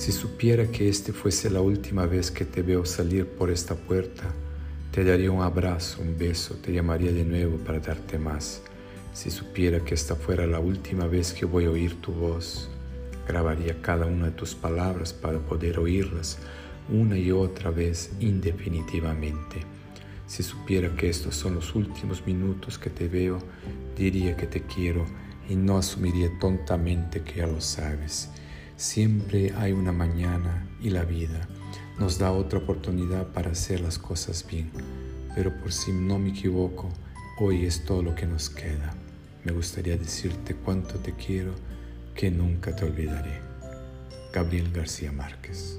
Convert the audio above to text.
Si supiera que este fuese la última vez que te veo salir por esta puerta, te daría un abrazo, un beso, te llamaría de nuevo para darte más. Si supiera que esta fuera la última vez que voy a oír tu voz, grabaría cada una de tus palabras para poder oírlas una y otra vez indefinitivamente. Si supiera que estos son los últimos minutos que te veo, diría que te quiero y no asumiría tontamente que ya lo sabes. Siempre hay una mañana y la vida nos da otra oportunidad para hacer las cosas bien. Pero por si no me equivoco, hoy es todo lo que nos queda. Me gustaría decirte cuánto te quiero, que nunca te olvidaré. Gabriel García Márquez